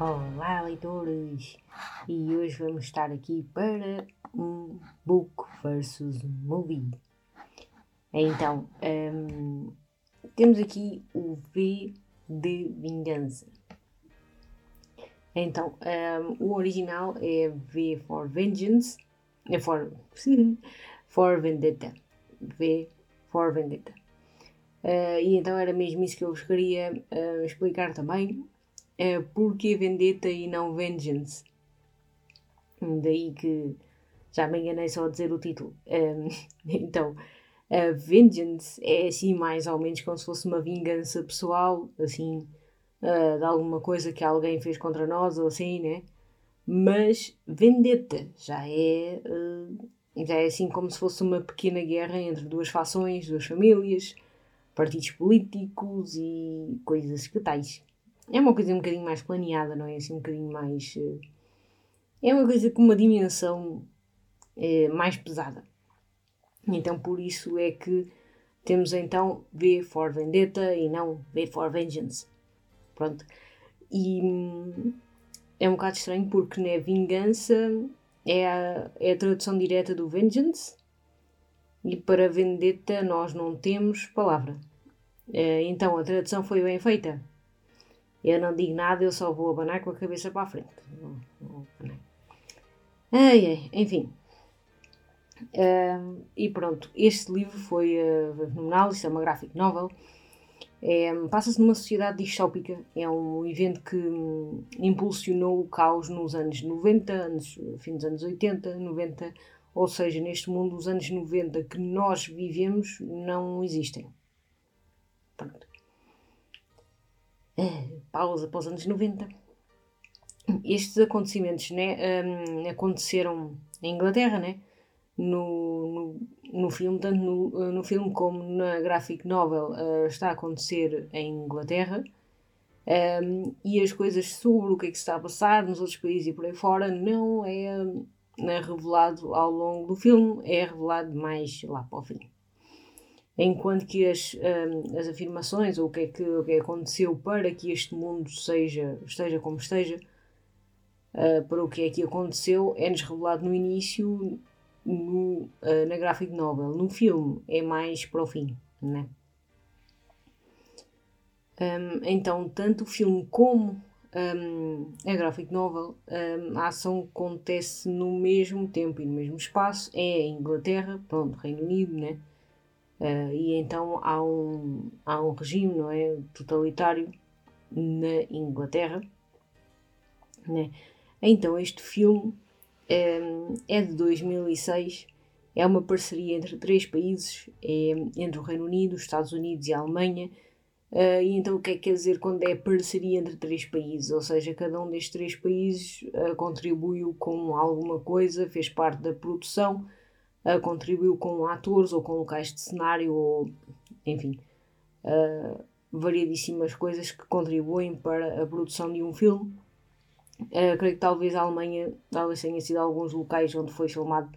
Olá, leitores! E hoje vamos estar aqui para um book versus movie. Então, hum, temos aqui o V de Vingança. Então, hum, o original é V for Vengeance, é for, for Vendetta. V for Vendetta. Uh, e então era mesmo isso que eu vos queria uh, explicar também uh, porquê Vendetta e não Vengeance. Daí que já me enganei só a dizer o título. Um, então, a Vengeance é assim mais ou menos como se fosse uma vingança pessoal, assim, uh, de alguma coisa que alguém fez contra nós ou assim, né? Mas Vendetta já é, uh, já é assim como se fosse uma pequena guerra entre duas fações, duas famílias, partidos políticos e coisas que tais é uma coisa um bocadinho mais planeada, não é? Assim, um bocadinho mais. Uh, é uma coisa com uma dimensão uh, mais pesada. Então, por isso é que temos então V for Vendetta e não V for Vengeance. Pronto. E hum, é um bocado estranho porque né, vingança é a, é a tradução direta do vengeance e para vendetta nós não temos palavra. Uh, então a tradução foi bem feita. Eu não digo nada, eu só vou abanar com a cabeça para a frente. ai, ai, enfim. E pronto, este livro foi uh, fenomenal, isto é uma graphic novel. É, Passa-se numa sociedade distópica, é um evento que um, impulsionou o caos nos anos 90, anos, fim dos anos 80, 90, ou seja, neste mundo, os anos 90 que nós vivemos não existem. pausa para os anos 90. Estes acontecimentos né, um, aconteceram em Inglaterra, né? No, no, no, filme, tanto no, no filme como na graphic novel, uh, está a acontecer em Inglaterra. Um, e as coisas sobre o que é que está a passar nos outros países e por aí fora não é, não é revelado ao longo do filme, é revelado mais lá para o fim enquanto que as, um, as afirmações ou o que, é que, o que aconteceu para que este mundo seja, esteja como esteja, uh, para o que é que aconteceu, é-nos revelado no início no, uh, na graphic novel. No filme é mais para o fim, né? Um, então, tanto o filme como um, a graphic novel, um, a ação acontece no mesmo tempo e no mesmo espaço. É em Inglaterra, pronto, Reino Unido, né? Uh, e então há um, há um regime não é, totalitário na Inglaterra. Né? Então este filme é, é de 2006, é uma parceria entre três países, é, entre o Reino Unido, os Estados Unidos e a Alemanha. Uh, e então o que é que quer dizer quando é parceria entre três países? Ou seja, cada um destes três países uh, contribuiu com alguma coisa, fez parte da produção uh, contribuiu com atores ou com locais de cenário ou enfim uh, variadíssimas coisas que contribuem para a produção de um filme. Uh, creio que talvez a Alemanha talvez tenha sido alguns locais onde foi filmado,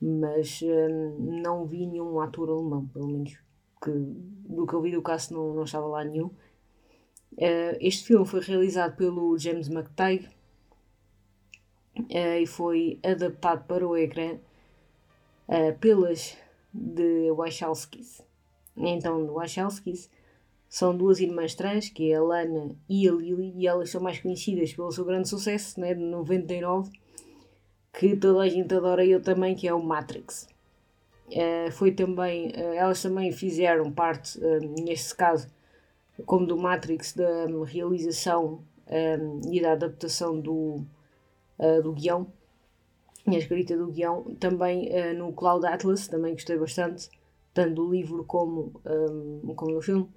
mas uh, não vi nenhum ator alemão, pelo menos que, do que eu vi do caso não, não estava lá nenhum. Uh, este filme foi realizado pelo James McTighe e foi adaptado para o ecrã uh, pelas de Wachowskis. Então, de Wachowskis são duas irmãs trans, que é a Lana e a Lily, e elas são mais conhecidas pelo seu grande sucesso, né, de 99, que toda a gente adora eu também, que é o Matrix. Uh, foi também, uh, elas também fizeram parte, uh, neste caso, como do Matrix, da realização e da adaptação do, do guião a escrita do guião, também uh, no Cloud Atlas, também gostei bastante, tanto do livro como, um, como do filme,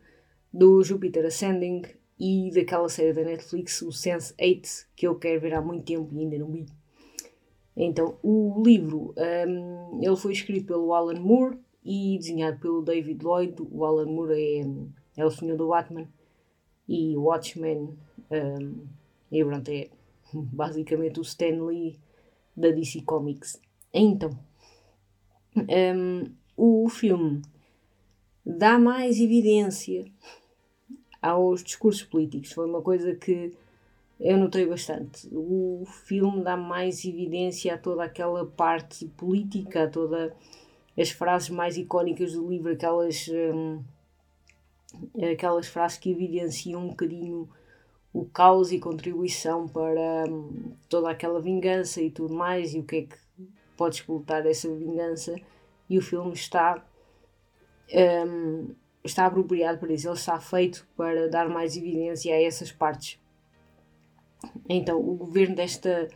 do Jupiter Ascending e daquela série da Netflix, o Sense 8, que eu quero ver há muito tempo e ainda não vi. Então, o livro, um, ele foi escrito pelo Alan Moore e desenhado pelo David Lloyd. O Alan Moore é, é o senhor do Batman e o Watchmen, um, e pronto, é basicamente o Stan Lee da DC Comics. Então, um, o filme dá mais evidência aos discursos políticos. Foi uma coisa que eu notei bastante. O filme dá mais evidência a toda aquela parte política, a todas as frases mais icónicas do livro, aquelas, hum, aquelas frases que evidenciam um bocadinho o caos e contribuição para hum, toda aquela vingança e tudo mais, e o que é que pode explotar essa vingança. E o filme está, um, está apropriado para isso, ele está feito para dar mais evidência a essas partes. Então, o governo desta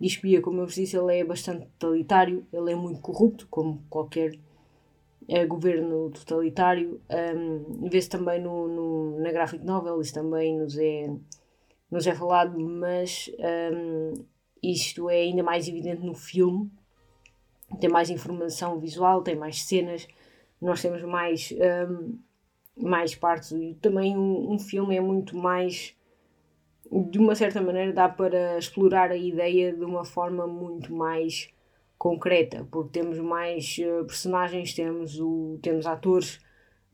distopia, como eu vos disse, ele é bastante totalitário, ele é muito corrupto, como qualquer é, governo totalitário. Um, Vê-se também no, no, na graphic novel, isso também nos é, nos é falado, mas um, isto é ainda mais evidente no filme. Tem mais informação visual, tem mais cenas, nós temos mais, um, mais partes. E também um, um filme é muito mais de uma certa maneira dá para explorar a ideia de uma forma muito mais concreta, porque temos mais uh, personagens, temos, o, temos atores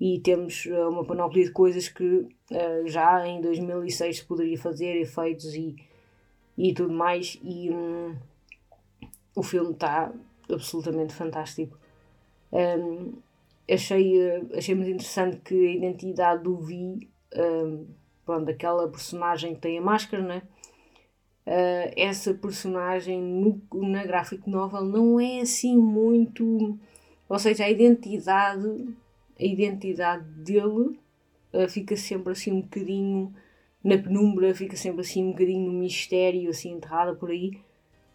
e temos uh, uma panóplia de coisas que uh, já em 2006 se poderia fazer, efeitos e, e tudo mais, e um, o filme está absolutamente fantástico. Um, achei, achei muito interessante que a identidade do Vi um, pronto, aquela personagem que tem a máscara, né? Uh, essa personagem no, na graphic novel não é assim muito. Ou seja, a identidade, a identidade dele uh, fica sempre assim um bocadinho na penumbra, fica sempre assim um bocadinho no mistério, assim enterrada por aí,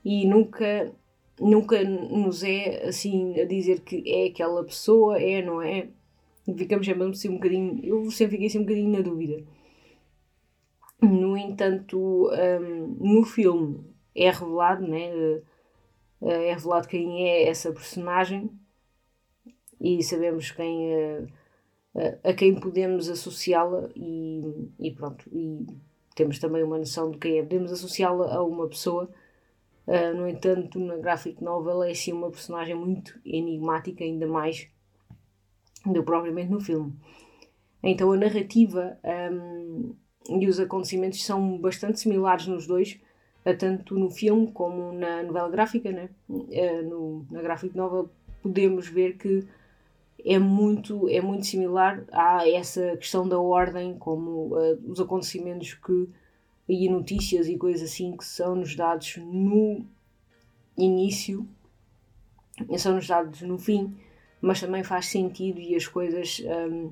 e nunca, nunca nos é assim a dizer que é aquela pessoa, é, não é? Ficamos sempre assim um bocadinho. Eu sempre fiquei assim um bocadinho na dúvida. No entanto, um, no filme é revelado, né? Eh, é revelado quem é essa personagem e sabemos quem eh, a, a quem podemos associá-la e, e, pronto e temos também uma noção de quem é podemos associá-la a uma pessoa uh, no entanto na graphic novel é assim uma personagem muito enigmática ainda mais do propriamente no filme então a narrativa um, e os acontecimentos são bastante similares nos dois, tanto no filme como na novela gráfica. Né? Eh, no, na graphic novel podemos ver que é muito, é muito similar a essa questão da ordem, como uh, os acontecimentos que e notícias e coisas assim que são nos dados no início são nos dados no fim, mas também faz sentido e as coisas um,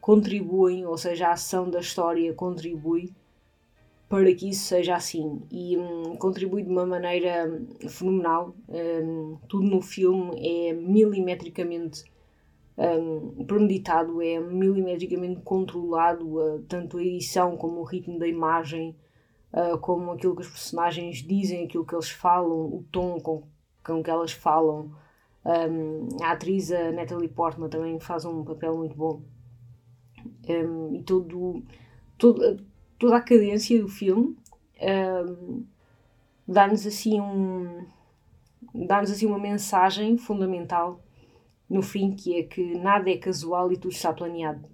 contribuem, ou seja, a ação da história contribui para que isso seja assim e hum, contribui de uma maneira hum, fenomenal. Hum, tudo no filme é milimetricamente hum, premeditado, é milimetricamente controlado, uh, tanto a edição como o ritmo da imagem, uh, como aquilo que os personagens dizem, aquilo que eles falam, o tom com, com que elas falam. Um, a atriz a Natalie Portman também faz um papel muito bom um, e todo, todo, toda a cadência do filme um, dá-nos assim um dá-nos assim uma mensagem fundamental no fim que é que nada é casual e tudo está planeado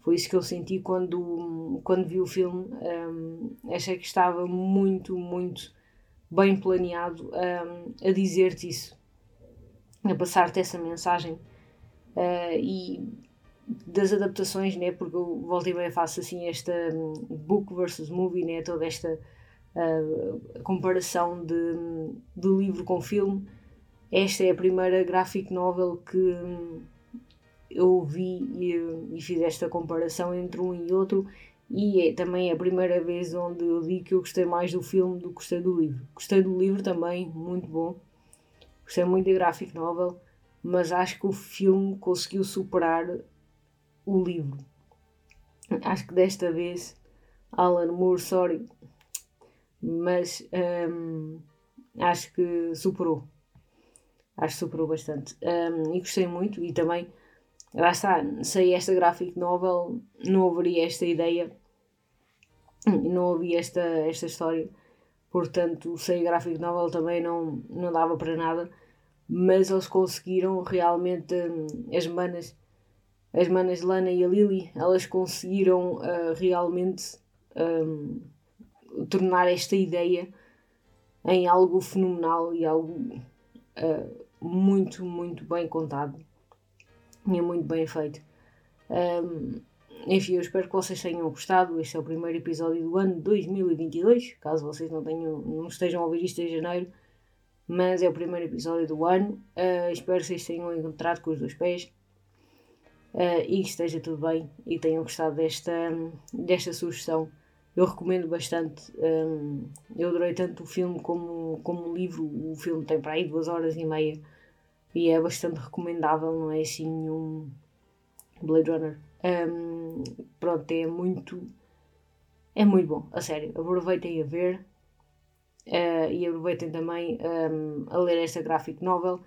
foi isso que eu senti quando quando vi o filme um, achei que estava muito muito bem planeado um, a dizer-te isso a passar-te essa mensagem uh, e das adaptações, né? Porque eu volto e meia faço assim esta um, book versus movie, né? Toda esta uh, comparação de, do livro com filme. Esta é a primeira graphic novel que eu vi e, e, fiz esta comparação entre um e outro e é também a primeira vez onde eu digo que eu gostei mais do filme do que gostei do livro. Gostei do livro também, muito bom. Gostei muito da graphic novel, mas acho que o filme conseguiu superar o livro. Acho que desta vez Alan Moore, sorry, mas um, acho que superou. Acho que superou bastante. Um, e gostei muito. E também, lá está, sei esta graphic novel, não haveria esta ideia, não havia esta, esta história. Portanto, sei a graphic novel também não, não dava para nada. Mas eles conseguiram realmente, hum, as manas as manas Lana e a Lily, elas conseguiram uh, realmente um, tornar esta ideia em algo fenomenal e algo uh, muito, muito bem contado e muito bem feito. Um, enfim, eu espero que vocês tenham gostado. Este é o primeiro episódio do ano 2022. Caso vocês não, tenham, não estejam a ouvir isto em janeiro, mas é o primeiro episódio do ano. Uh, espero que vocês tenham encontrado com os dois pés uh, e que esteja tudo bem e tenham gostado desta, desta sugestão. Eu recomendo bastante. Um, eu adorei tanto o filme como, como o livro. O filme tem para aí duas horas e meia e é bastante recomendável, não é assim um Blade Runner. Um, pronto, é muito. É muito bom, a sério. Aproveitem a ver uh, e aproveitem também um, a ler esta graphic novel.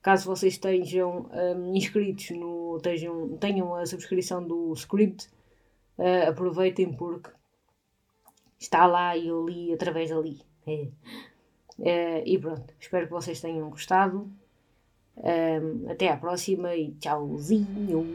Caso vocês estejam um, inscritos no. Tenham, tenham a subscrição do script, uh, aproveitem porque está lá e eu li através dali. É. Uh, e pronto, espero que vocês tenham gostado. Um, até à próxima e tchauzinho!